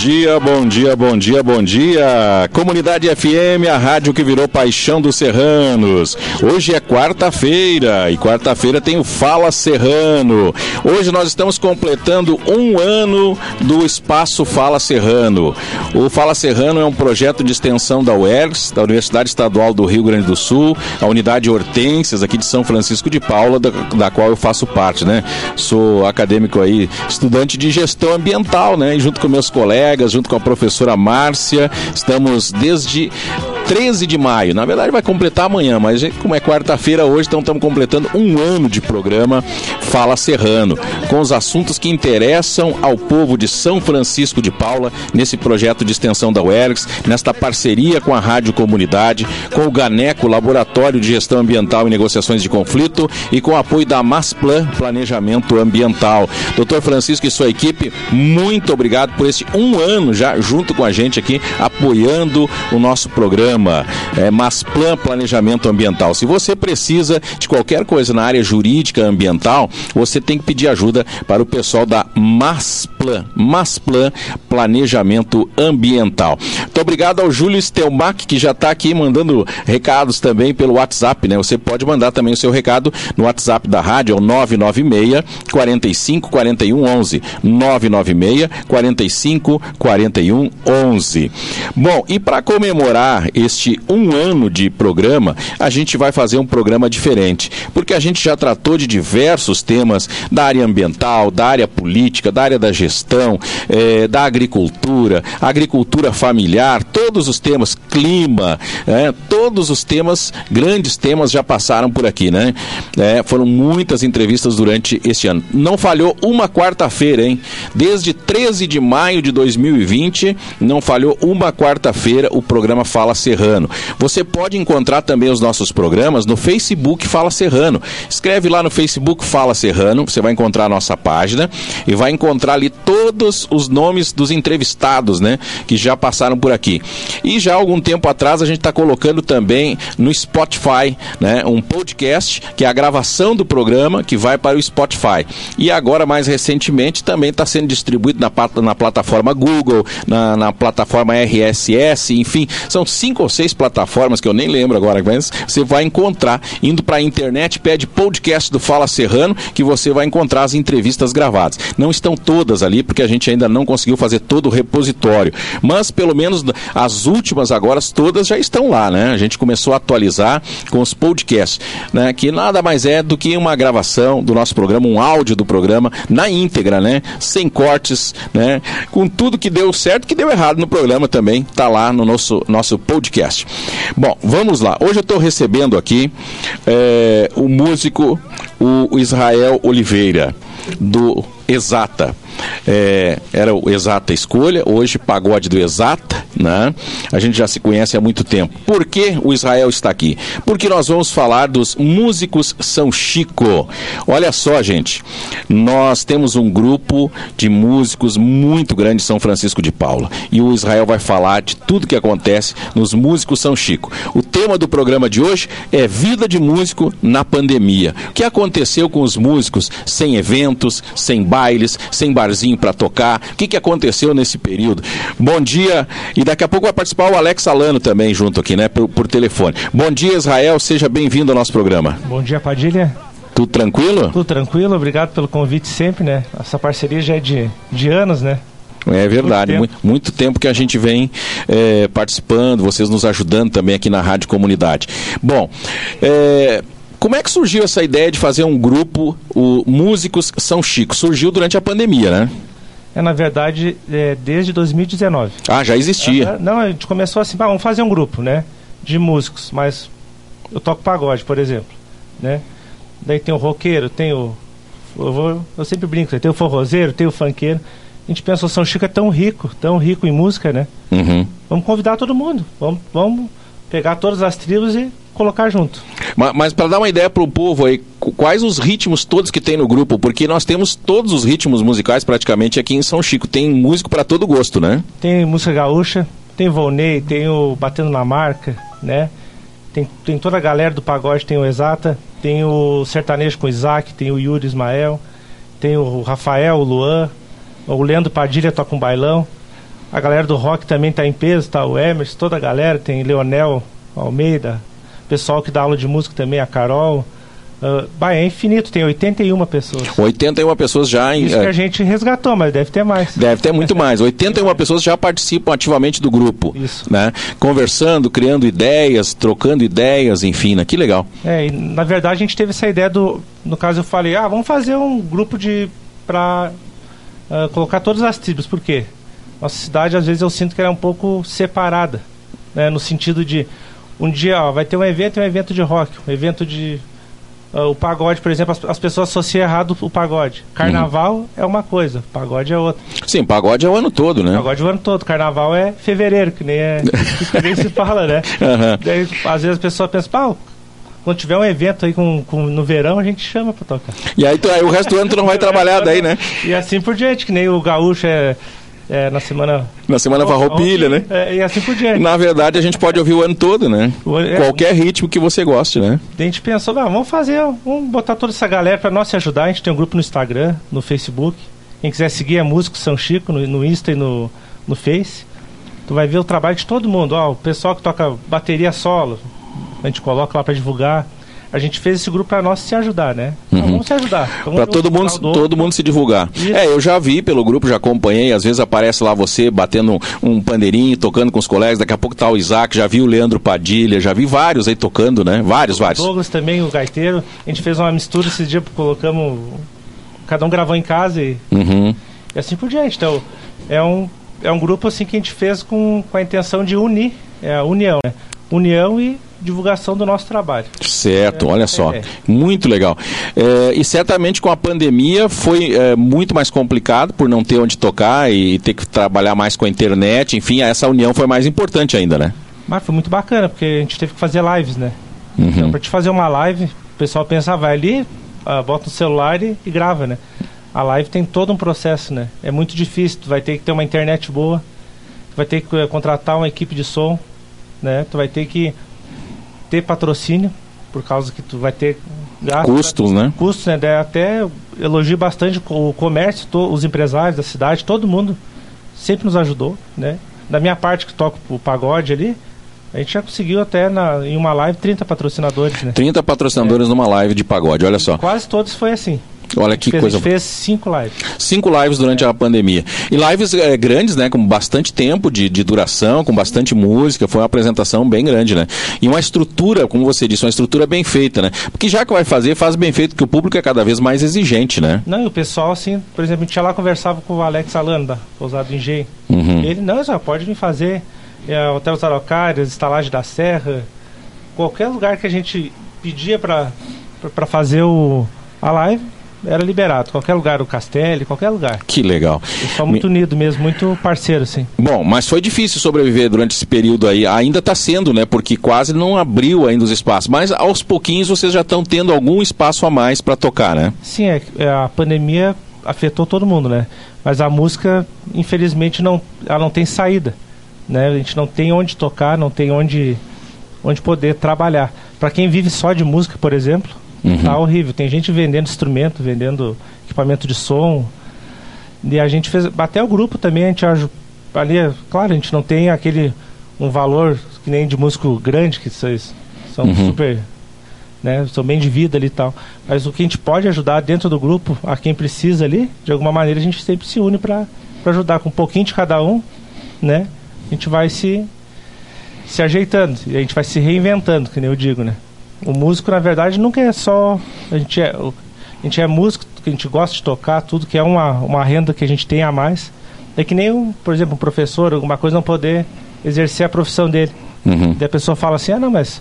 dia, bom dia, bom dia, bom dia. Comunidade FM, a rádio que virou paixão dos serranos. Hoje é quarta-feira e quarta-feira tem o Fala Serrano. Hoje nós estamos completando um ano do Espaço Fala Serrano. O Fala Serrano é um projeto de extensão da UERGS, da Universidade Estadual do Rio Grande do Sul, a unidade Hortências aqui de São Francisco de Paula, da, da qual eu faço parte, né? Sou acadêmico aí, estudante de gestão ambiental, né? E junto com meus colegas, junto com a professora Márcia, estamos desde 13 de maio. Na verdade, vai completar amanhã, mas como é quarta-feira hoje, então estamos completando um ano de programa Fala Serrano, com os assuntos que interessam ao povo de São Francisco de Paula, nesse projeto de extensão da UERGS, nesta parceria com a Rádio Comunidade, com o GANECO, Laboratório de Gestão Ambiental e Negociações de Conflito, e com o apoio da Masplan Planejamento Ambiental. Doutor Francisco e sua equipe, muito obrigado por esse um ano já junto com a gente aqui, apoiando o nosso programa programa é, Masplan Planejamento Ambiental. Se você precisa de qualquer coisa na área jurídica ambiental, você tem que pedir ajuda para o pessoal da Masplan, Masplan Planejamento Ambiental. Muito obrigado ao Júlio Stelmach, que já está aqui mandando recados também pelo WhatsApp, né? Você pode mandar também o seu recado no WhatsApp da rádio, é o 996 45 41 11. 996 45 41 11. Bom, e para comemorar este um ano de programa, a gente vai fazer um programa diferente, porque a gente já tratou de diversos temas da área ambiental, da área política, da área da gestão, eh, da agricultura, agricultura familiar, todos os temas, clima, eh, todos os temas, grandes temas já passaram por aqui, né? Eh, foram muitas entrevistas durante este ano. Não falhou uma quarta-feira, hein? Desde 13 de maio de 2020, não falhou uma quarta-feira o programa Fala Serrano. Você pode encontrar também os nossos programas no Facebook Fala Serrano. Escreve lá no Facebook Fala Serrano, você vai encontrar a nossa página e vai encontrar ali todos os nomes dos entrevistados, né, que já passaram por aqui. E já há algum tempo atrás a gente está colocando também no Spotify, né, um podcast que é a gravação do programa que vai para o Spotify. E agora mais recentemente também está sendo distribuído na, na plataforma Google, na, na plataforma RSS, enfim, são cinco ou seis plataformas que eu nem lembro agora, mas você vai encontrar indo para a internet, pede podcast do Fala Serrano, que você vai encontrar as entrevistas gravadas. Não estão todas ali porque a gente ainda não conseguiu fazer todo o repositório, mas pelo menos as últimas agora todas já estão lá, né? A gente começou a atualizar com os podcasts, né? Que nada mais é do que uma gravação do nosso programa, um áudio do programa na íntegra, né? Sem cortes, né? Com tudo que deu certo, que deu errado no programa também, tá lá no nosso nosso podcast podcast. Bom, vamos lá. Hoje eu estou recebendo aqui é, o músico o Israel Oliveira, do Exata. É, era o Exata Escolha, hoje pagode do Exata, né? A gente já se conhece há muito tempo. Por que o Israel está aqui? Porque nós vamos falar dos músicos São Chico. Olha só, gente, nós temos um grupo de músicos muito grande em São Francisco de Paula e o Israel vai falar de tudo que acontece nos músicos São Chico. O tema do programa de hoje é vida de músico na pandemia. O que aconteceu com os músicos sem eventos, sem bailes, sem barzinho para tocar? O que, que aconteceu nesse período? Bom dia, e daqui a pouco vai participar o Alex Alano também junto aqui, né, por, por telefone. Bom dia, Israel, seja bem-vindo ao nosso programa. Bom dia, Padilha. Tudo tranquilo? Tudo tranquilo, obrigado pelo convite sempre, né? Essa parceria já é de, de anos, né? É verdade, muito tempo, muito, tempo que a gente vem é, participando, vocês nos ajudando também aqui na Rádio Comunidade. Bom, é, como é que surgiu essa ideia de fazer um grupo, o Músicos São Chico? Surgiu durante a pandemia, né? É, na verdade, é, desde 2019. Ah, já existia. não, a gente começou assim, ah, vamos fazer um grupo, né? De músicos, mas eu toco pagode, por exemplo, né? Daí tem o roqueiro, tem o... Eu, vou, eu sempre brinco, tem o forrozeiro, tem o funkeiro. A gente pensa, o São Chico é tão rico, tão rico em música, né? Uhum. Vamos convidar todo mundo. Vamos, vamos pegar todas as tribos e colocar junto. Mas, mas para dar uma ideia para o povo aí, quais os ritmos todos que tem no grupo? Porque nós temos todos os ritmos musicais praticamente aqui em São Chico. Tem músico para todo gosto, né? Tem música gaúcha, tem Volney, tem o Batendo na Marca, né? Tem, tem toda a galera do pagode, tem o Exata, tem o sertanejo com o Isaac, tem o Yuri Ismael, tem o Rafael, o Luan, o Leandro Padilha toca um bailão. A galera do rock também tá em peso, tá o Emerson, toda a galera, tem Leonel Almeida, pessoal que dá aula de música também, a Carol. Uh, bah, é infinito, tem 81 pessoas. 81 pessoas já em. Isso é, que a gente resgatou, mas deve ter mais. Deve ter muito mais. 81 pessoas já participam ativamente do grupo. Isso. Né? Conversando, criando ideias, trocando ideias, enfim, né? que legal. É, e, na verdade a gente teve essa ideia do. No caso eu falei, ah, vamos fazer um grupo de. pra uh, colocar todas as tribos. Por quê? Nossa cidade, às vezes, eu sinto que ela é um pouco separada. Né? No sentido de. Um dia, ó, vai ter um evento e um evento de rock, um evento de Uh, o pagode, por exemplo, as, as, pessoas associam errado o pagode. Carnaval uhum. é uma coisa, pagode é outra. Sim, pagode é o ano todo, né? Pagode é o ano todo. Carnaval é fevereiro, que nem, é, que nem se fala, né? Uhum. Daí, às vezes a pessoa pensa, pau, quando tiver um evento aí com, com, no verão, a gente chama pra tocar. E aí, tu, aí o resto do ano tu não vai trabalhar daí, né? E assim por diante, que nem o gaúcho é é, na semana. Na semana farroupilha, né? É, e assim por diante. Na verdade, a gente pode ouvir o ano todo, né? O, é, Qualquer ritmo que você goste, né? A gente pensou, ah, vamos fazer, vamos botar toda essa galera para nós se ajudar. A gente tem um grupo no Instagram, no Facebook. Quem quiser seguir é Músico São Chico no, no Insta e no, no Face. Tu vai ver o trabalho de todo mundo. Ó, o pessoal que toca bateria solo, a gente coloca lá para divulgar a gente fez esse grupo para nós se ajudar, né? Então, uhum. vamos se ajudar. Para todo mundo, todo mundo se divulgar. Isso. É, eu já vi pelo grupo, já acompanhei, às vezes aparece lá você batendo um, um pandeirinho, tocando com os colegas, daqui a pouco tá o Isaac, já vi o Leandro Padilha, já vi vários aí tocando, né? Vários, o vários. Douglas também, o gaiteiro. A gente fez uma mistura esse dia, colocamos. Cada um gravou em casa e, uhum. e assim por diante. Então, é um, é um grupo assim que a gente fez com, com a intenção de unir, é a união, né? União e divulgação do nosso trabalho. Certo, é, olha só, é. muito legal. É, e certamente com a pandemia foi é, muito mais complicado por não ter onde tocar e ter que trabalhar mais com a internet, enfim, essa união foi mais importante ainda, né? Mas foi muito bacana, porque a gente teve que fazer lives, né? Uhum. Então, para te fazer uma live, o pessoal pensa, ah, vai ali, uh, bota no celular e, e grava, né? A live tem todo um processo, né? É muito difícil, tu vai ter que ter uma internet boa, tu vai ter que uh, contratar uma equipe de som, né? Tu vai ter que ter patrocínio, por causa que tu vai ter gastos. Custos, né? Custos, né? Até elogio bastante o comércio, os empresários da cidade, todo mundo sempre nos ajudou, né? Da minha parte que toco o pagode ali, a gente já conseguiu até na, em uma live 30 patrocinadores, né? 30 patrocinadores é. numa live de pagode, olha só. Quase todos foi assim. Olha que fez, coisa. A gente fez cinco lives. Cinco lives durante é. a pandemia. E lives é, grandes, né? Com bastante tempo de, de duração, com bastante música. Foi uma apresentação bem grande, né? E uma estrutura, como você disse, uma estrutura bem feita, né? Porque já que vai fazer, faz bem feito, porque o público é cada vez mais exigente, né? Não, e o pessoal, assim, por exemplo, a gente ia lá conversava com o Alex Alano, da Pousado Engenho. Uhum. Ele, não, só pode vir fazer é, Hotel Araucárias, Estalagem da Serra, qualquer lugar que a gente pedia para fazer o, a live era liberado. Qualquer lugar, o Castelli, qualquer lugar. Que legal. Só muito Me... unido mesmo, muito parceiro, assim. Bom, mas foi difícil sobreviver durante esse período aí. Ainda está sendo, né? Porque quase não abriu ainda os espaços. Mas aos pouquinhos vocês já estão tendo algum espaço a mais para tocar, né? Sim, é, é, a pandemia afetou todo mundo, né? Mas a música, infelizmente, não, ela não tem saída. Né? A gente não tem onde tocar, não tem onde, onde poder trabalhar. Para quem vive só de música, por exemplo, Uhum. Tá horrível. Tem gente vendendo instrumento, vendendo equipamento de som. E a gente fez. Até o grupo também, a gente ali, claro, a gente não tem aquele um valor que nem de músico grande, que vocês são uhum. super. Né, são bem de vida ali e tal. Mas o que a gente pode ajudar dentro do grupo, a quem precisa ali, de alguma maneira a gente sempre se une para ajudar com um pouquinho de cada um, né? A gente vai se se ajeitando e a gente vai se reinventando, que nem eu digo, né? O músico, na verdade, nunca é só. A gente é, a gente é músico, que a gente gosta de tocar, tudo que é uma, uma renda que a gente tem a mais. É que nem, um, por exemplo, um professor, alguma coisa, não poder exercer a profissão dele. Uhum. E a pessoa fala assim: ah, não, mas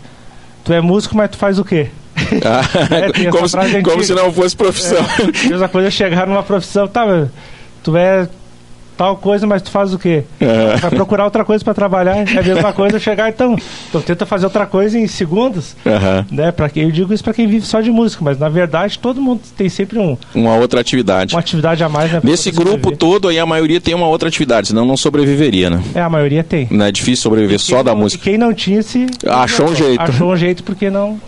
tu é músico, mas tu faz o quê? Ah, é, como, se, como se não fosse profissão. É, mesma coisa chegar numa profissão, tá, tu é tal coisa, mas tu faz o quê? É. Vai procurar outra coisa para trabalhar. É a mesma coisa chegar, então. Então tenta fazer outra coisa em segundos. Uhum. Né? Para quem eu digo isso para quem vive só de música, mas na verdade todo mundo tem sempre um uma outra atividade. Uma atividade a mais, né? Nesse grupo todo aí a maioria tem uma outra atividade, senão não sobreviveria, né? É, a maioria tem. Não é difícil sobreviver só da música. quem não tinha se achou um jeito. Achou um jeito porque não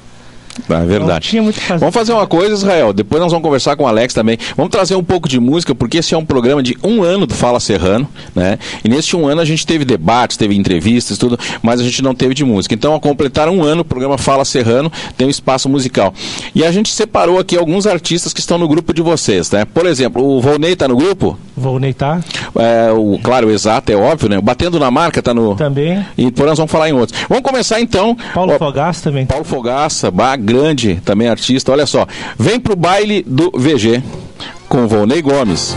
É verdade. Vamos fazer uma coisa, Israel. Depois nós vamos conversar com o Alex também. Vamos trazer um pouco de música, porque esse é um programa de um ano do Fala Serrano, né? E nesse um ano a gente teve debates, teve entrevistas, tudo, mas a gente não teve de música. Então, a completar um ano, o programa Fala Serrano tem um espaço musical. E a gente separou aqui alguns artistas que estão no grupo de vocês, né? Por exemplo, o Volney tá no grupo? Volney tá. É, o, claro, o exato, é óbvio, né? Batendo na marca tá no. Também. E depois nós vamos falar em outros. Vamos começar então. Paulo Fogaça também. Paulo Fogaça, bah, grande também artista. Olha só. Vem pro baile do VG com Volney Gomes.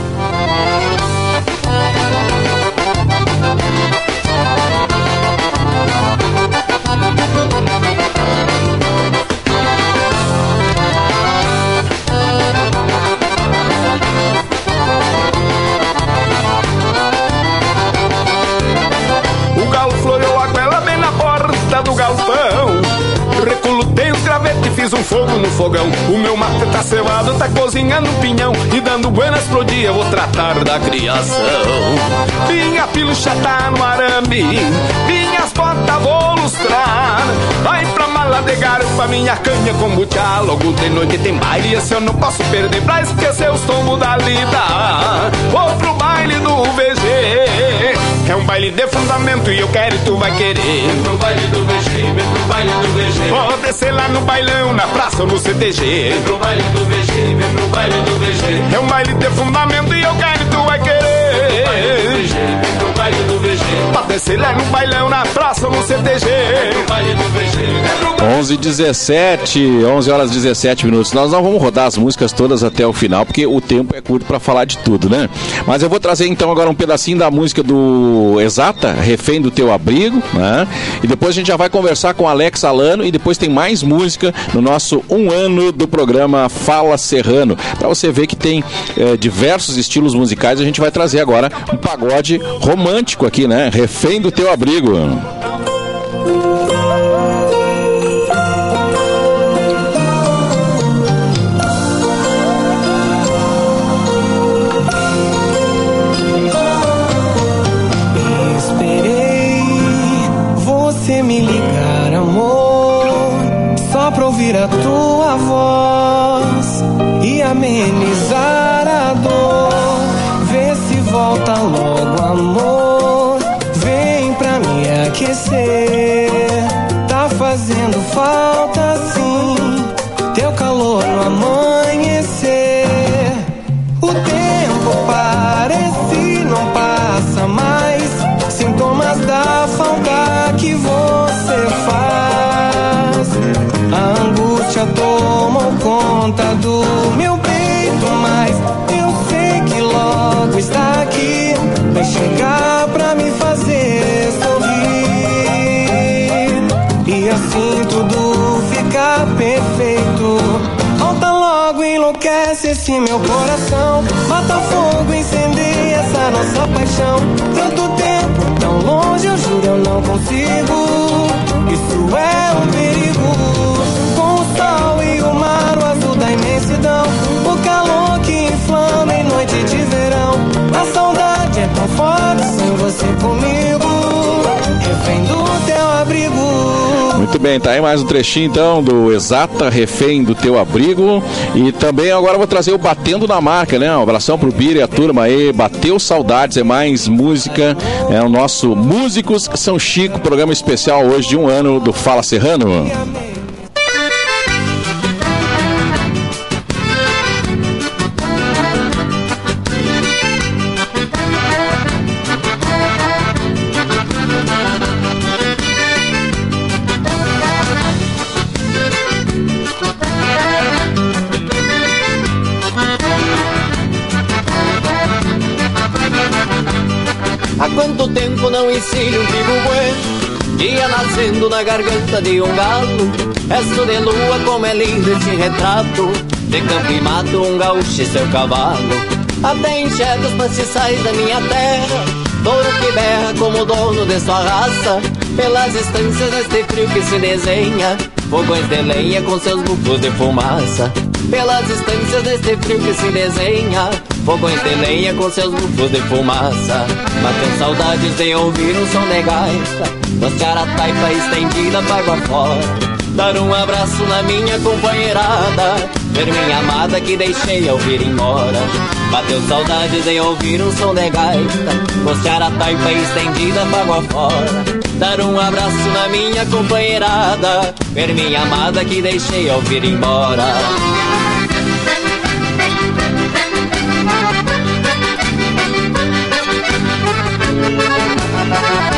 Fogo no fogão. O meu mate tá cevado, tá cozinhando pinhão. E dando buenas pro dia, vou tratar da criação. Minha pilucha tá no arame, minhas botas vou lustrar. Vai pra mala de garupa, minha canha com butiá. Logo de noite tem baile, esse eu não posso perder pra esquecer os tombos da lida. Vou pro baile do VG. É um baile de fundamento e eu quero e tu vai querer. Vem pro baile do VG, vem pro baile do VG. Vou descer lá no bailão, na praça ou no CTG. Vem pro baile do VG, vem pro baile do VG. É um baile de fundamento e eu quero e tu vai querer. Vem pro baile do VG, vem pro baile do VG. Pra descer lá no bailão, na praça no CTG. Vem pro baile do VG, 11 17, 11 horas 17 minutos. Nós não vamos rodar as músicas todas até o final, porque o tempo é curto para falar de tudo, né? Mas eu vou trazer então agora um pedacinho da música do Exata, Refém do Teu Abrigo, né? E depois a gente já vai conversar com Alex Alano e depois tem mais música no nosso um ano do programa Fala Serrano. Para você ver que tem é, diversos estilos musicais, a gente vai trazer agora um pagode romântico aqui, né? Refém do Teu Abrigo. Enlouquece esse meu coração. Fogo, incendeia essa nossa paixão. Tanto tempo tão longe, eu juro eu não consigo. Isso é um perigo sol e o mar, o azul da imensidão. O calor que inflama em noite de verão. A saudade é tão forte sem você comigo. Muito bem, tá aí mais um trechinho então do Exata Refém do Teu Abrigo. E também agora vou trazer o Batendo na Marca, né? Um abração pro Bira e a turma aí. Bateu saudades, é mais música. É o nosso Músicos São Chico, programa especial hoje de um ano do Fala Serrano. Não ensine um trigo bueno. Dia nascendo na garganta de um galo Resto de lua como é lindo esse retrato. De campo e mato um gaúcho e seu cavalo. Até enxerga os pastiçais da minha terra. Touro que berra como dono de sua raça. Pelas estâncias deste frio que se desenha. Fogões de lenha com seus bufos de fumaça. Pelas estâncias deste frio que se desenha Fogões de lenha com seus bufos de fumaça. Matando saudades de ouvir um som de gaita. Nossa taipa estendida água fora Dar um abraço na minha companheirada. Ver minha amada que deixei ao vir embora. Bateu saudades em ouvir um som de gaita. Mostrar a taipa estendida água fora. Dar um abraço na minha companheirada. Ver minha amada que deixei ao vir embora Thank you.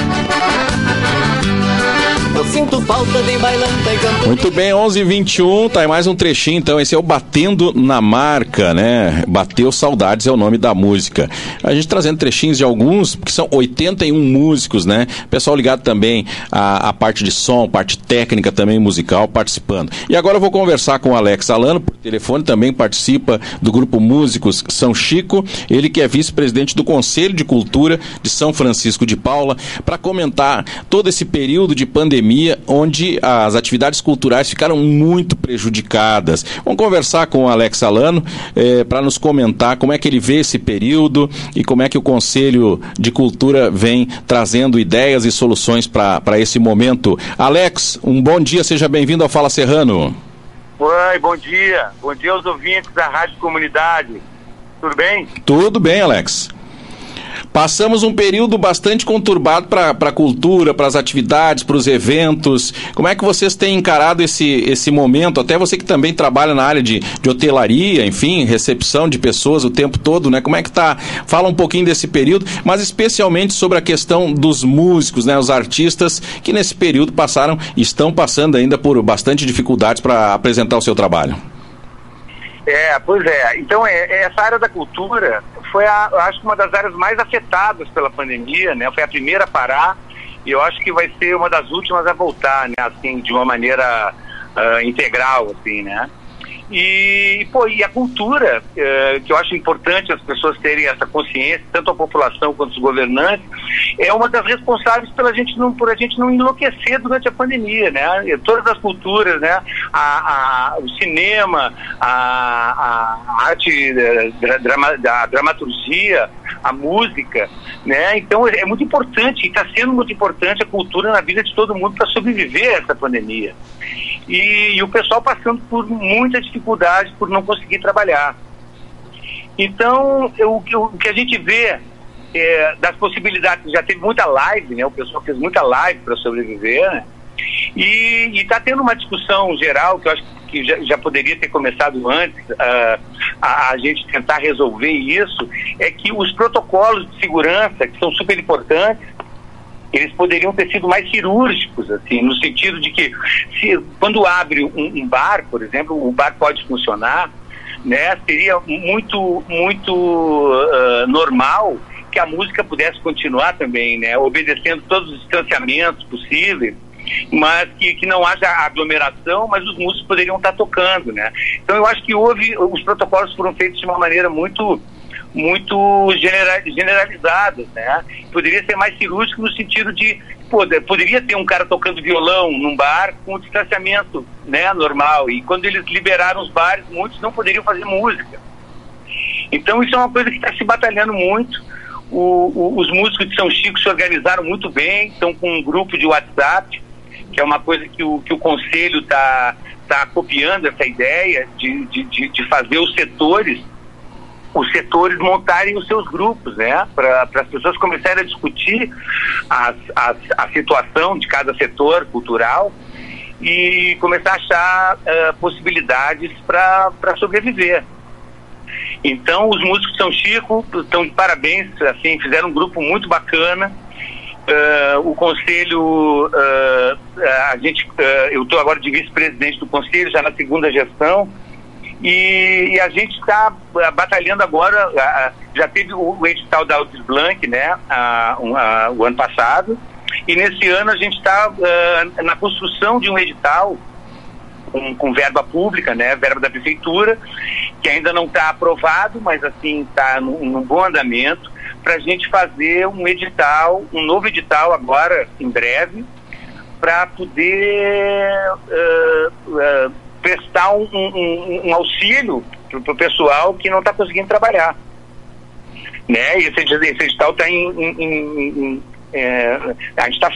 Sinto falta de bailanta e canto. Muito bem, 11 21 tá aí mais um trechinho, então esse é o Batendo na Marca, né? Bateu Saudades é o nome da música. A gente trazendo trechinhos de alguns, que são 81 músicos, né? Pessoal ligado também à, à parte de som, parte técnica também musical participando. E agora eu vou conversar com o Alex Alano, por telefone, também participa do grupo Músicos São Chico, ele que é vice-presidente do Conselho de Cultura de São Francisco de Paula, para comentar todo esse período de pandemia pandemia, onde as atividades culturais ficaram muito prejudicadas. Vamos conversar com o Alex Alano eh, para nos comentar como é que ele vê esse período e como é que o Conselho de Cultura vem trazendo ideias e soluções para esse momento. Alex, um bom dia, seja bem-vindo ao Fala Serrano. Oi, bom dia. Bom dia aos ouvintes da Rádio Comunidade. Tudo bem? Tudo bem, Alex. Passamos um período bastante conturbado para a cultura, para as atividades, para os eventos. Como é que vocês têm encarado esse, esse momento? Até você que também trabalha na área de, de hotelaria, enfim, recepção de pessoas o tempo todo, né? Como é que tá? Fala um pouquinho desse período, mas especialmente sobre a questão dos músicos, né? Os artistas que nesse período passaram, estão passando ainda por bastante dificuldades para apresentar o seu trabalho. É, pois é. Então, é, essa área da cultura foi, a, acho que, uma das áreas mais afetadas pela pandemia, né? Foi a primeira a parar e eu acho que vai ser uma das últimas a voltar, né? Assim, de uma maneira uh, integral, assim, né? E, pô, e a cultura, eh, que eu acho importante as pessoas terem essa consciência, tanto a população quanto os governantes, é uma das responsáveis pela gente não, por a gente não enlouquecer durante a pandemia, né? Todas as culturas, né? A, a o cinema, a, a arte da, drama, da dramaturgia, a música, né? Então é muito importante, e está sendo muito importante a cultura na vida de todo mundo para sobreviver a essa pandemia e, e o pessoal passando por muita dificuldade por não conseguir trabalhar. Então, eu, o que a gente vê é, das possibilidades, já teve muita live, né? O pessoal fez muita live para sobreviver, né? E está tendo uma discussão geral que eu acho que já, já poderia ter começado antes uh, a, a, gente tentar resolver isso, é que os protocolos de segurança, que são super importantes, eles poderiam ter sido mais cirúrgicos, assim, no sentido de que se, quando abre um, um bar, por exemplo, o bar pode funcionar, né, seria muito, muito uh, normal que a música pudesse continuar também, né, obedecendo todos os distanciamentos possíveis, mas que, que não haja aglomeração, mas os músicos poderiam estar tocando, né. Então eu acho que houve, os protocolos foram feitos de uma maneira muito muito generalizadas, né? Poderia ser mais cirúrgico no sentido de poder, poderia ter um cara tocando violão num bar com o distanciamento, né, normal. E quando eles liberaram os bares, muitos não poderiam fazer música. Então isso é uma coisa que está se batalhando muito. O, o, os músicos de São Chico se organizaram muito bem, estão com um grupo de WhatsApp, que é uma coisa que o, que o conselho está tá copiando essa ideia de, de, de, de fazer os setores os setores montarem os seus grupos, né? Para as pessoas começarem a discutir as, as, a situação de cada setor cultural e começar a achar uh, possibilidades para sobreviver. Então, os músicos São Chico estão de parabéns, assim, fizeram um grupo muito bacana. Uh, o conselho, uh, a gente, eu estou agora de vice-presidente do conselho, já na segunda gestão, e, e a gente está uh, batalhando agora, uh, já teve o, edital da Altis Blanc, né, uh, um, o ano passado, e nesse ano a gente está na construção de um edital com, com, verba pública, né, verba da prefeitura, que ainda não está aprovado, mas assim está num, bom andamento, para a gente fazer um edital, um novo edital agora, em breve, para poder uh, uh, prestar um, um, um auxílio para o pessoal que não está conseguindo trabalhar. Né? E esse, esse edital está em, em, em, é, a gente está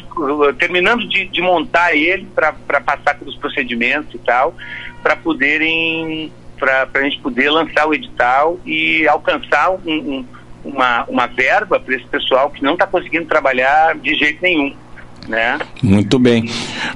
terminando de, de, montar ele para passar pelos procedimentos e tal, para poderem, para a gente poder lançar o edital e alcançar um, um, uma, uma verba para esse pessoal que não está conseguindo trabalhar de jeito nenhum né? Muito bem.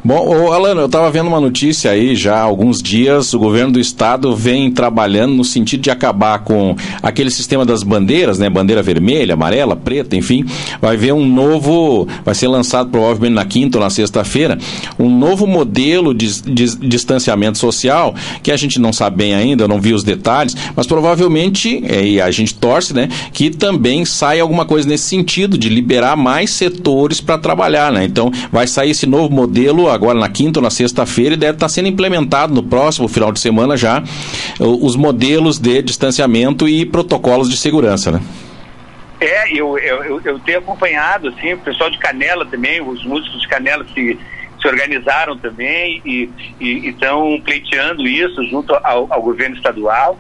Bom, Alano, eu estava vendo uma notícia aí já há alguns dias, o governo do estado vem trabalhando no sentido de acabar com aquele sistema das bandeiras, né? Bandeira vermelha, amarela, preta, enfim. Vai ver um novo, vai ser lançado provavelmente na quinta ou na sexta-feira, um novo modelo de, de, distanciamento social, que a gente não sabe bem ainda, eu não vi os detalhes, mas provavelmente, é, e a gente torce, né, que também saia alguma coisa nesse sentido, de liberar mais setores para trabalhar, né? Então, vai sair esse novo modelo agora na quinta ou na sexta-feira e deve estar sendo implementado no próximo final de semana já os modelos de distanciamento e protocolos de segurança, né? É, eu, eu, eu tenho acompanhado, assim, o pessoal de Canela também, os músicos de Canela se, se organizaram também e estão pleiteando isso junto ao, ao governo estadual.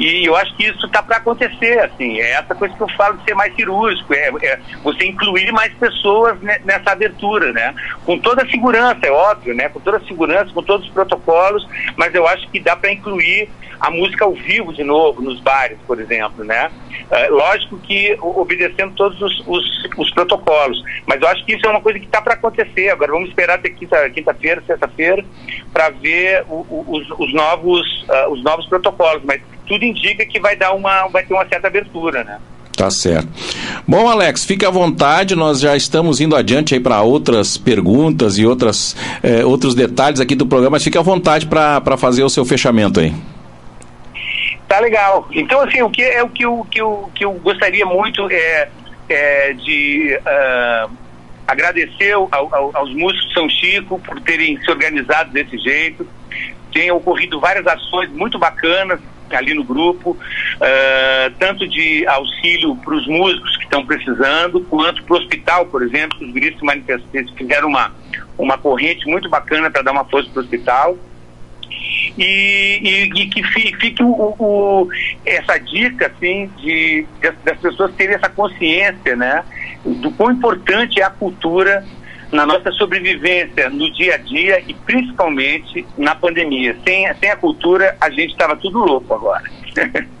E eu acho que isso está para acontecer, assim, é essa coisa que eu falo de ser mais cirúrgico, é, é, você incluir mais pessoas nessa abertura, né? Com toda a segurança, é óbvio, né? Com toda a segurança, com todos os protocolos, mas eu acho que dá para incluir a música ao vivo de novo, nos bares, por exemplo, né? É, lógico que obedecendo todos os, os, os, protocolos, mas eu acho que isso é uma coisa que está para acontecer. Agora vamos esperar até quinta-feira, quinta sexta-feira, para ver o, o, os, os, novos, uh, os novos protocolos, mas tudo indica que vai dar uma, vai ter uma certa abertura, né? Tá certo. Bom, Alex, fique à vontade, nós já estamos indo adiante aí para outras perguntas e outras, eh, outros detalhes aqui do programa, mas fique à vontade para fazer o seu fechamento aí. Tá legal. Então, assim, o que é o que eu, que eu, que eu gostaria muito é, é de uh, agradecer ao, ao, aos músicos São Chico por terem se organizado desse jeito. Tem ocorrido várias ações muito bacanas ali no grupo, uh, tanto de auxílio para os músicos que estão precisando, quanto para o hospital, por exemplo, os guris se manifestaram, fizeram uma, uma corrente muito bacana para dar uma força para o hospital. E, e, e, que fique o, o, essa dica assim de, de, das pessoas terem essa consciência né do quão importante é a cultura na nossa sobrevivência no dia a dia e principalmente na pandemia. Sem, sem a cultura, a gente estava tudo louco agora.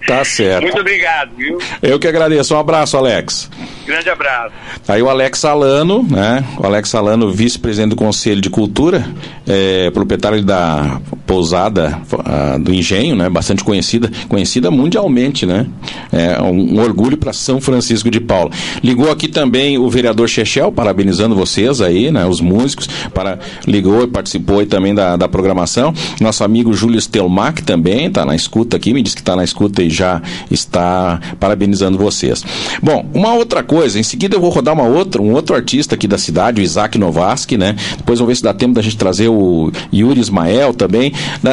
Tá certo. Muito obrigado, viu? Eu que agradeço. Um abraço, Alex. Grande abraço. Aí o Alex Alano, né? O Alex Alano, vice-presidente do Conselho de Cultura, é, proprietário da pousada uh, do Engenho, né? Bastante conhecida, conhecida mundialmente, né? É um, um orgulho para São Francisco de Paula. Ligou aqui também o vereador Chechel, parabenizando vocês aí, né? Os músicos, para ligou e participou aí também da, da programação. Nosso amigo Júlio Stelmack também está na escuta aqui, me disse que está na escuta e já está parabenizando vocês. Bom, uma outra coisa, em seguida eu vou rodar uma outra, um outro artista aqui da cidade, o Isaac Novaski, né? Depois vamos ver se dá tempo da gente trazer o Yuri Ismael também.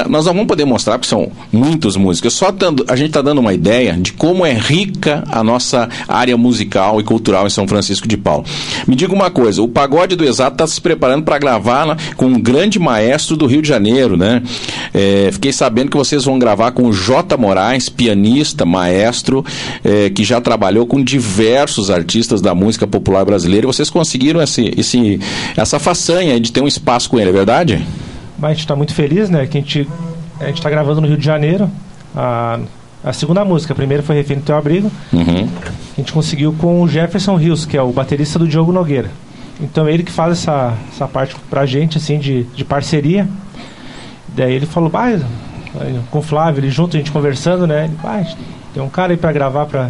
Nós não vamos poder mostrar, porque são muitos músicos, só dando, a gente está dando uma ideia de como é rica a nossa área musical e cultural em São Francisco de Paulo. Me diga uma coisa, o Pagode do Exato está se preparando para gravar né, com um grande maestro do Rio de Janeiro, né? É, fiquei sabendo que vocês vão gravar com o J. Moraes, pianista, maestro, é, que já trabalhou com diversos artistas da música popular brasileira. E vocês conseguiram esse, esse, essa façanha de ter um espaço com ele, é verdade? Mas a gente está muito feliz, né? Que a gente a está gravando no Rio de Janeiro. A, a segunda música, a primeira foi Refém do Teu Abrigo. Uhum. A gente conseguiu com o Jefferson Rios, que é o baterista do Diogo Nogueira. Então ele que faz essa, essa parte pra gente, assim, de, de parceria. Daí ele falou, ah, com o Flávio, ele junto, a gente conversando, né? Ele, ah, tem um cara aí pra gravar, pra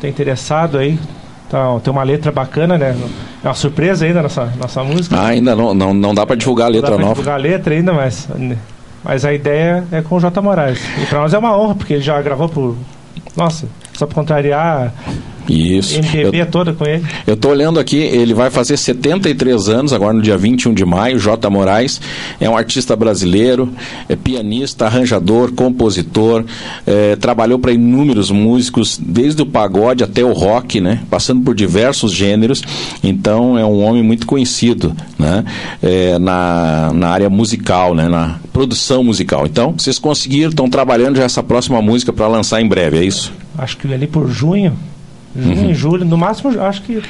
tá interessado aí. Tá, tem uma letra bacana, né? É uma surpresa ainda nossa, nossa música. Ah, ainda não, não, não dá para divulgar a letra não dá pra nova. divulgar a letra ainda, mas, mas a ideia é com o J. Moraes. E para nós é uma honra, porque ele já gravou por. Nossa, só para contrariar isso. MPB eu, toda com ele. Eu estou olhando aqui, ele vai fazer 73 anos, agora no dia 21 de maio. J. Moraes é um artista brasileiro, é pianista, arranjador, compositor, é, trabalhou para inúmeros músicos, desde o pagode até o rock, né? Passando por diversos gêneros. Então é um homem muito conhecido, né? É, na, na área musical, né? Na produção musical. Então, vocês conseguiram, estão trabalhando já essa próxima música para lançar em breve, é isso? Acho que ali por junho junho, uhum. julho, no máximo, acho que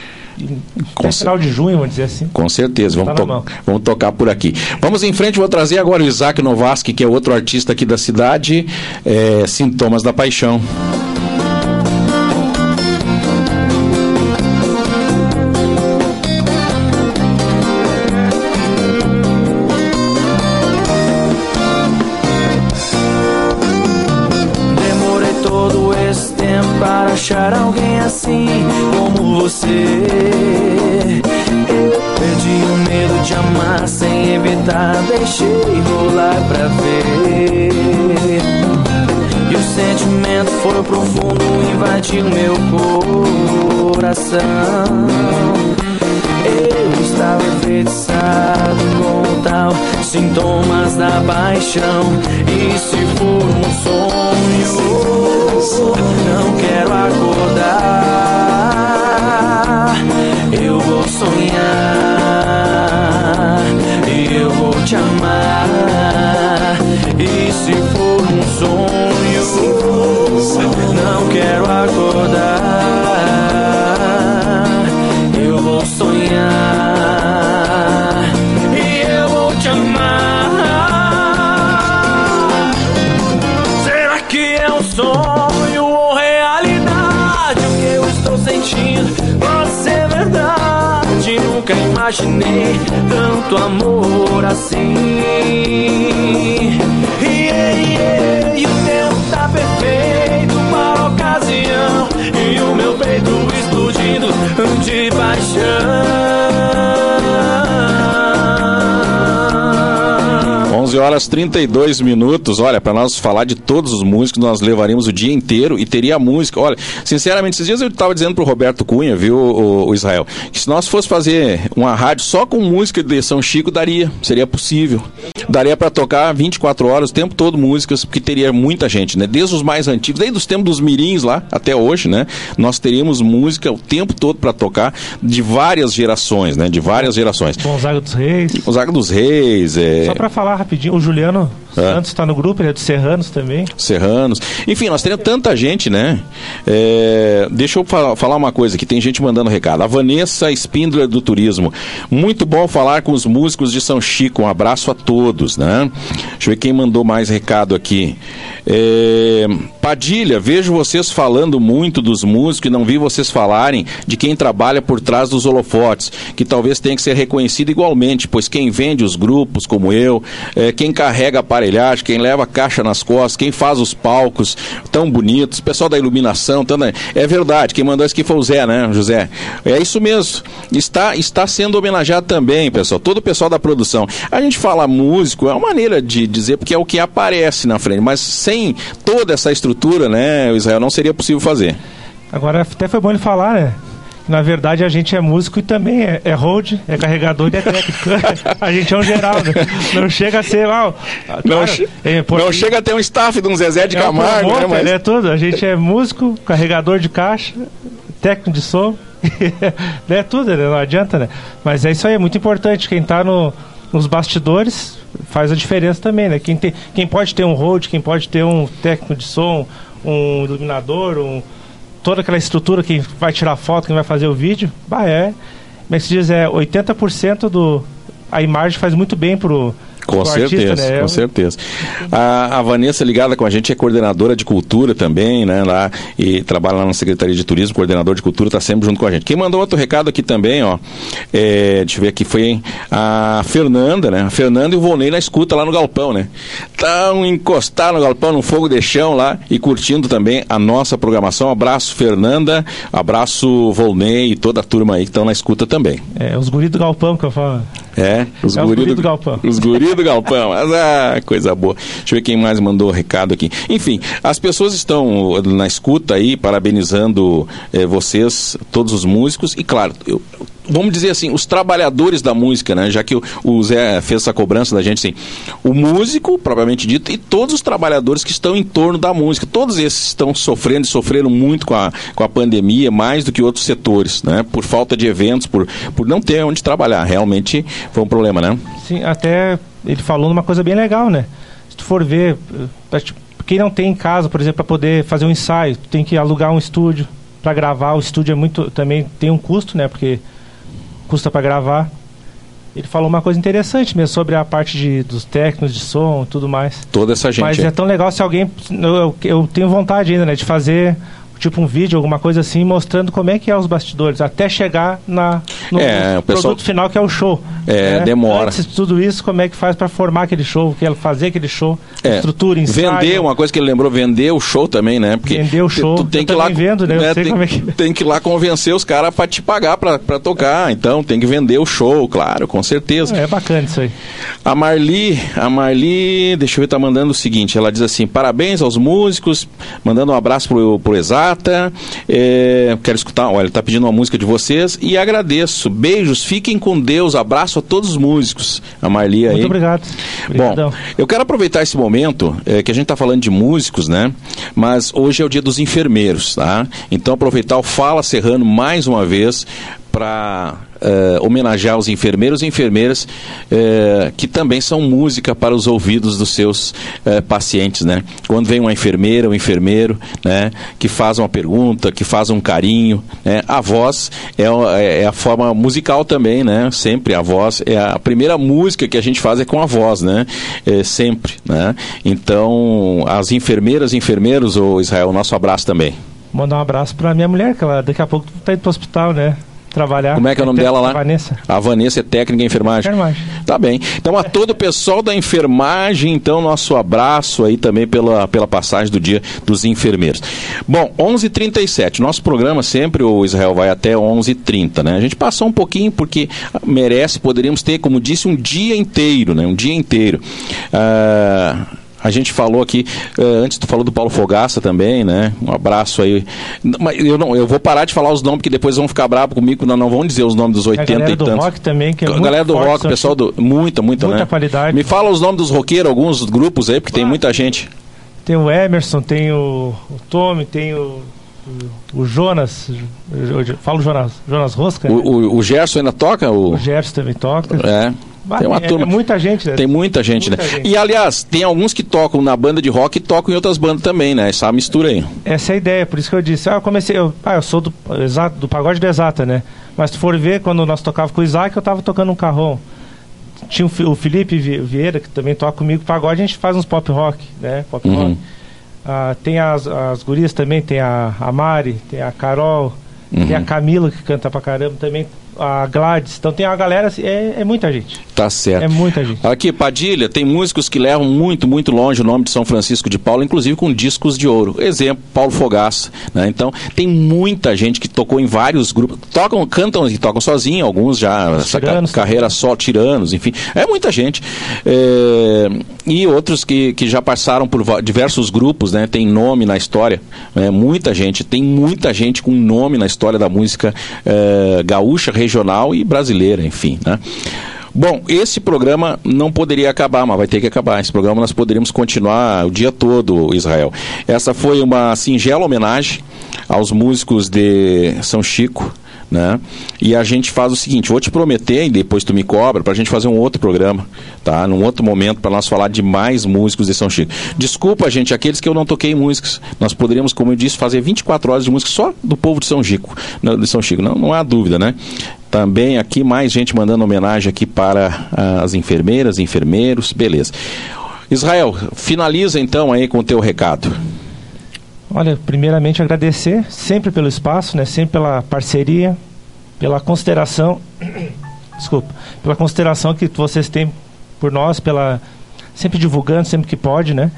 Até final de junho, vamos dizer assim. Com certeza, vamos, Tá to vamos tocar por aqui. Vamos em frente, vou trazer agora o Isaac Novaski, que é outro artista aqui da cidade, é, Sintomas da Paixão. Paixão. E imaginei tanto amor assim. Yeah, yeah, e o tempo tá perfeito para a ocasião. E o meu peito explodindo de paixão. 11 horas 32 minutos. Olha, para nós falar de todos os músicos, nós levaríamos o dia inteiro e teria música. Olha, sinceramente, esses dias eu estava dizendo pro Roberto Cunha, viu, o, o Israel, que se nós fosse fazer uma rádio só com música de São Chico, daria, seria possível. Daria para tocar 24 horas, o tempo todo músicas, porque teria muita gente, né? Desde os mais antigos, desde os tempos dos mirins lá até hoje, né? Nós teríamos música o tempo todo para tocar de várias gerações, né? De várias gerações. Gonzaga dos Reis. Gonzaga dos Reis, é, Só pra falar rapidinho, o Juliano É. Santos tá no grupo, ele é do Serranos também. Serranos. Enfim, nós temos tanta gente, né? É, deixa eu fa- falar uma coisa que tem gente mandando recado. A Vanessa Spindler do Turismo. Muito bom falar com os músicos de São Chico. Um abraço a todos, né? Deixa eu ver quem mandou mais recado aqui. É, Padilha, vejo vocês falando muito dos músicos e não vi vocês falarem de quem trabalha por trás dos holofotes, que talvez tenha que ser reconhecido igualmente, pois quem vende os grupos, como eu, é, quem carrega aparelhagem, quem leva caixa nas costas, quem faz os palcos tão bonitos, pessoal da iluminação, tão- é verdade, quem mandou isso aqui foi o Zé, né, José? É isso mesmo, está, está sendo homenageado também, pessoal, todo o pessoal da produção. A gente fala músico, é uma maneira de dizer, porque é o que aparece na frente, mas sem toda essa estrutura, né, o Israel, não seria possível fazer. Agora até foi bom ele falar, né? Na verdade a gente é músico e também é, é hold, é carregador e é técnico. a gente é um geral, né? Não chega a ser. Ah, Não, che- é, pô, não chega a ter um staff de um Zezé de é um Camargo, né, promoter, mas... né, tudo. A gente é músico, carregador de caixa, técnico de som, né, tudo, né, não adianta, né? Mas é isso aí, é muito importante. Quem tá no, nos bastidores faz a diferença também, né? Quem, tem, quem pode ter um hold, quem pode ter um técnico de som, um iluminador, um, toda aquela estrutura, quem vai tirar foto, quem vai fazer o vídeo, bah, é. Como é que se diz? É 80% do. A imagem faz muito bem pro. Com certeza, artista, né? com certeza. A, a Vanessa ligada com a gente é coordenadora de cultura também, né? Lá e trabalha lá na Secretaria de Turismo, coordenador de cultura, está sempre junto com a gente. Quem mandou outro recado aqui também, ó, é, deixa eu ver aqui, foi a Fernanda, né? A Fernanda e o Volney na escuta lá no galpão, né? Estão encostados no galpão, no fogo de chão lá e curtindo também a nossa programação. Abraço, Fernanda, abraço, Volney e toda a turma aí que estão na escuta também. É, os guris do galpão que eu falo. É, os É guri guri do galpão. Os guri do galpão. Mas, ah, coisa boa. Deixa eu ver quem mais mandou recado aqui. Enfim, as pessoas estão na escuta aí, parabenizando eh, vocês, todos os músicos, e claro, eu- vamos dizer assim, os trabalhadores da música, né? Já que o, o Zé fez essa cobrança da gente, assim, o músico, propriamente dito, e todos os trabalhadores que estão em torno da música. Todos esses estão sofrendo e sofreram muito com a, com a pandemia, mais do que outros setores, né? Por falta de eventos, por, por não ter onde trabalhar. Realmente foi um problema, né? Sim, até ele falou numa coisa bem legal, né? Se tu for ver, eh, quem não tem em casa, por exemplo, para poder fazer um ensaio, tem que alugar um estúdio, para gravar, o estúdio é muito também tem um custo, né? Porque custa para gravar. Ele falou uma coisa interessante mesmo sobre a parte de, dos técnicos de som e tudo mais. Toda essa gente. Mas é tão legal se alguém. Eu, eu tenho vontade ainda, né? De fazer tipo um vídeo, alguma coisa assim, mostrando como é que é os bastidores, até chegar na, no, É, pessoal- produto final que é o show. É, demora. Antes de tudo isso, como é que faz para formar aquele show, que é fazer aquele show, É, estrutura, ensaio. Vender, uma coisa que ele lembrou, vender o show também, né? Porque Vender o show. Tu tem Eu que lá, vendo, né? Eu sei tem, como é que- tem que ir lá convencer os caras pra te pagar pra, pra tocar. Então tem que vender o show, claro, com certeza. É bacana isso aí. A Marli, a Marli, deixa eu ver, tá mandando o seguinte, ela diz assim, parabéns aos músicos, mandando um abraço pro, pro Exata, é, quero escutar, olha, ele tá pedindo uma música de vocês e agradeço, beijos, fiquem com Deus, abraço a todos os músicos, a Marli aí. Muito obrigado. Bom, Obrigadão. eu quero aproveitar esse momento é, que a gente está falando de músicos, né? Mas hoje é o dia dos enfermeiros, tá? Então aproveitar o Fala Serrano mais uma vez para homenagear os enfermeiros e enfermeiras eh, que também são música para os ouvidos dos seus eh, pacientes, né? Quando vem uma enfermeira, um enfermeiro, né? Que faz uma pergunta, que faz um carinho, né? A voz é, é- é a forma musical também, né? Sempre a voz é a primeira música que a gente faz é com a voz, né? É, sempre, né? Então as enfermeiras e enfermeiros, o Israel, nosso abraço também. Mandar um abraço pra minha mulher, que ela daqui a pouco tá indo pro hospital, né? Trabalhar. Como é que é o nome dela lá? Vanessa. A Vanessa é técnica em enfermagem. Enfermagem. Tá bem. Então, a todo o pessoal da enfermagem, então, nosso abraço aí também pela, pela passagem do dia dos enfermeiros. Bom, 11:37 h 37 Nosso programa sempre, o Israel, vai até 11:30 h 30 né? A gente passou um pouquinho porque merece, poderíamos ter, como disse, um dia inteiro, né? Um dia inteiro. Ah, a gente falou aqui, eh, antes tu falou do Paulo Fogaça também, né? Um abraço aí. Mas eu, não, eu vou parar de falar os nomes, porque depois vão ficar bravos comigo, não, não vão dizer os nomes dos A 80 galera e do tantos. rock também, que é A galera do forte, rock, são pessoal do. Muita, muita, Muita né? qualidade. Me fala os nomes dos roqueiros, alguns grupos aí, porque tem muita gente. Tem o Emerson, tem o, o Tommy, tem o, o, o Jonas. Eu falo Jonas, Jonas Rosca. O, né? o, o Gerson ainda toca? O, O Gerson também toca. é. Bah, Tem uma é, turma. é muita gente, né? Tem muita gente, Muita né? gente. E aliás, tem alguns que tocam na banda de rock e tocam em outras bandas também, né? Essa mistura aí. Essa é a ideia, por isso que eu disse. Ah, eu comecei. Eu, ah, eu sou do, exato, do pagode do Exata, né? Mas se for ver, quando nós tocava com o Isaac, eu tava tocando um carrão. Tinha o, o Felipe Vi- Vieira, que também toca comigo pagode, a gente faz uns pop rock, né? Pop Uhum. rock. Ah, tem as, as gurias também, tem a, a Mari, tem a Carol, Uhum. tem a Camila que canta pra caramba também, a Gladys. Então tem uma galera, é, é muita gente. Tá certo. É muita gente. Aqui, Padilha, tem músicos que levam muito, muito longe o nome de São Francisco de Paula, inclusive com discos de ouro. Exemplo, Paulo Fogaça. Né? Então, tem muita gente que tocou em vários grupos. Tocam, cantam e tocam sozinho, alguns já, essa Tiranos carreira só, tiranos, enfim. É muita gente. É, e outros que, que já passaram por diversos grupos, né? Tem nome na história. É, muita gente, tem muita gente com nome na história da música é, gaúcha, regional e brasileira, enfim, né? Bom, esse programa não poderia acabar, mas vai ter que acabar. Esse programa nós poderíamos continuar o dia todo, Israel. Essa foi uma singela homenagem aos músicos de São Chico, né? E a gente faz o seguinte, vou te prometer e depois tu me cobra pra gente fazer um outro programa, tá? Num outro momento para nós falar de mais músicos de São Chico. Desculpa, gente, aqueles que eu não toquei músicas. Nós poderíamos, como eu disse, fazer 24 horas de música só do povo de São Chico, não, de São Chico. Não, não há dúvida, né? Também aqui mais gente mandando homenagem aqui para ah, as enfermeiras, enfermeiros, beleza. Israel, finaliza então aí com o teu recado. Olha, primeiramente agradecer sempre pelo espaço, né? Sempre pela parceria, pela consideração, desculpa, pela consideração que vocês têm por nós, pela sempre divulgando sempre que pode, né?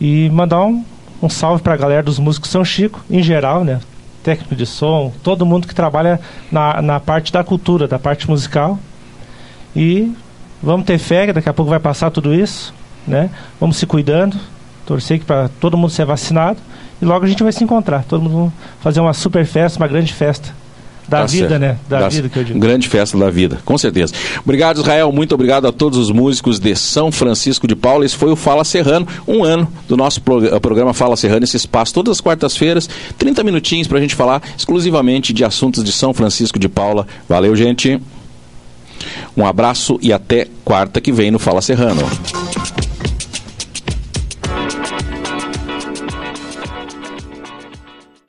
E mandar um, um salve para a galera dos músicos São Chico, em geral, né? Técnico de som, todo mundo que trabalha na, na parte da cultura, da parte musical. E vamos ter fé, daqui a pouco vai passar tudo isso, né? Vamos se cuidando, torcer para todo mundo ser vacinado e logo a gente vai se encontrar. Todo mundo vai fazer uma super festa, uma grande festa da Tá vida, certo. né? Da Tá vida que eu digo. Grande festa da vida, com certeza. Obrigado, Israel. Muito obrigado a todos os músicos de São Francisco de Paula. Esse foi o Fala Serrano, um ano do nosso prog- eh, programa Fala Serrano, esse espaço todas as quartas-feiras, 30 minutinhos para a gente falar exclusivamente de assuntos de São Francisco de Paula. Valeu, gente. Um abraço e até quarta que vem no Fala Serrano.